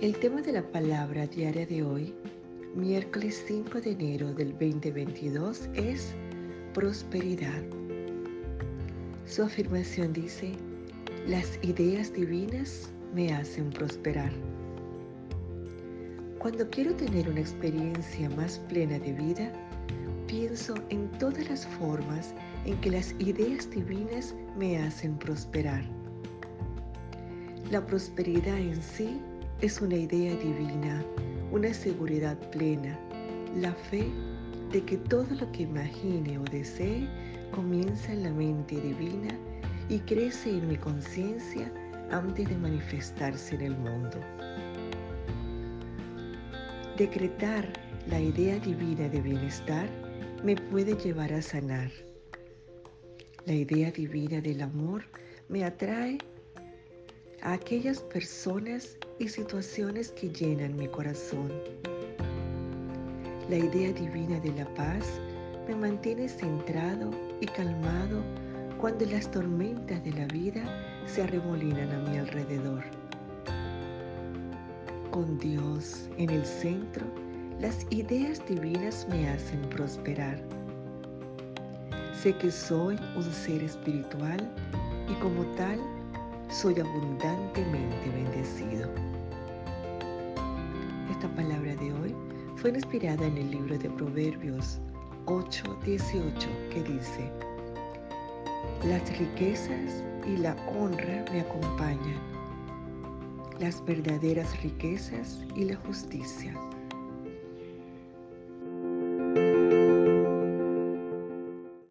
El tema de la palabra diaria de hoy, miércoles 5 de enero del 2022, es prosperidad. Su afirmación dice, las ideas divinas me hacen prosperar. Cuando quiero tener una experiencia más plena de vida, pienso en todas las formas en que las ideas divinas me hacen prosperar. La prosperidad en sí es una idea divina, una seguridad plena, la fe de que todo lo que imagine o desee comienza en la mente divina y crece en mi conciencia antes de manifestarse en el mundo. Decretar la idea divina de bienestar me puede llevar a sanar. La idea divina del amor me atrae a aquellas personas y situaciones que llenan mi corazón. La idea divina de la paz me mantiene centrado y calmado cuando las tormentas de la vida se arremolinan a mi alrededor. Con Dios en el centro, las ideas divinas me hacen prosperar. Sé que soy un ser espiritual y como tal soy abundantemente bendecido. Esta palabra de hoy fue inspirada en el libro de Proverbios 8:18 que dice, las riquezas y la honra me acompañan, las verdaderas riquezas y la justicia.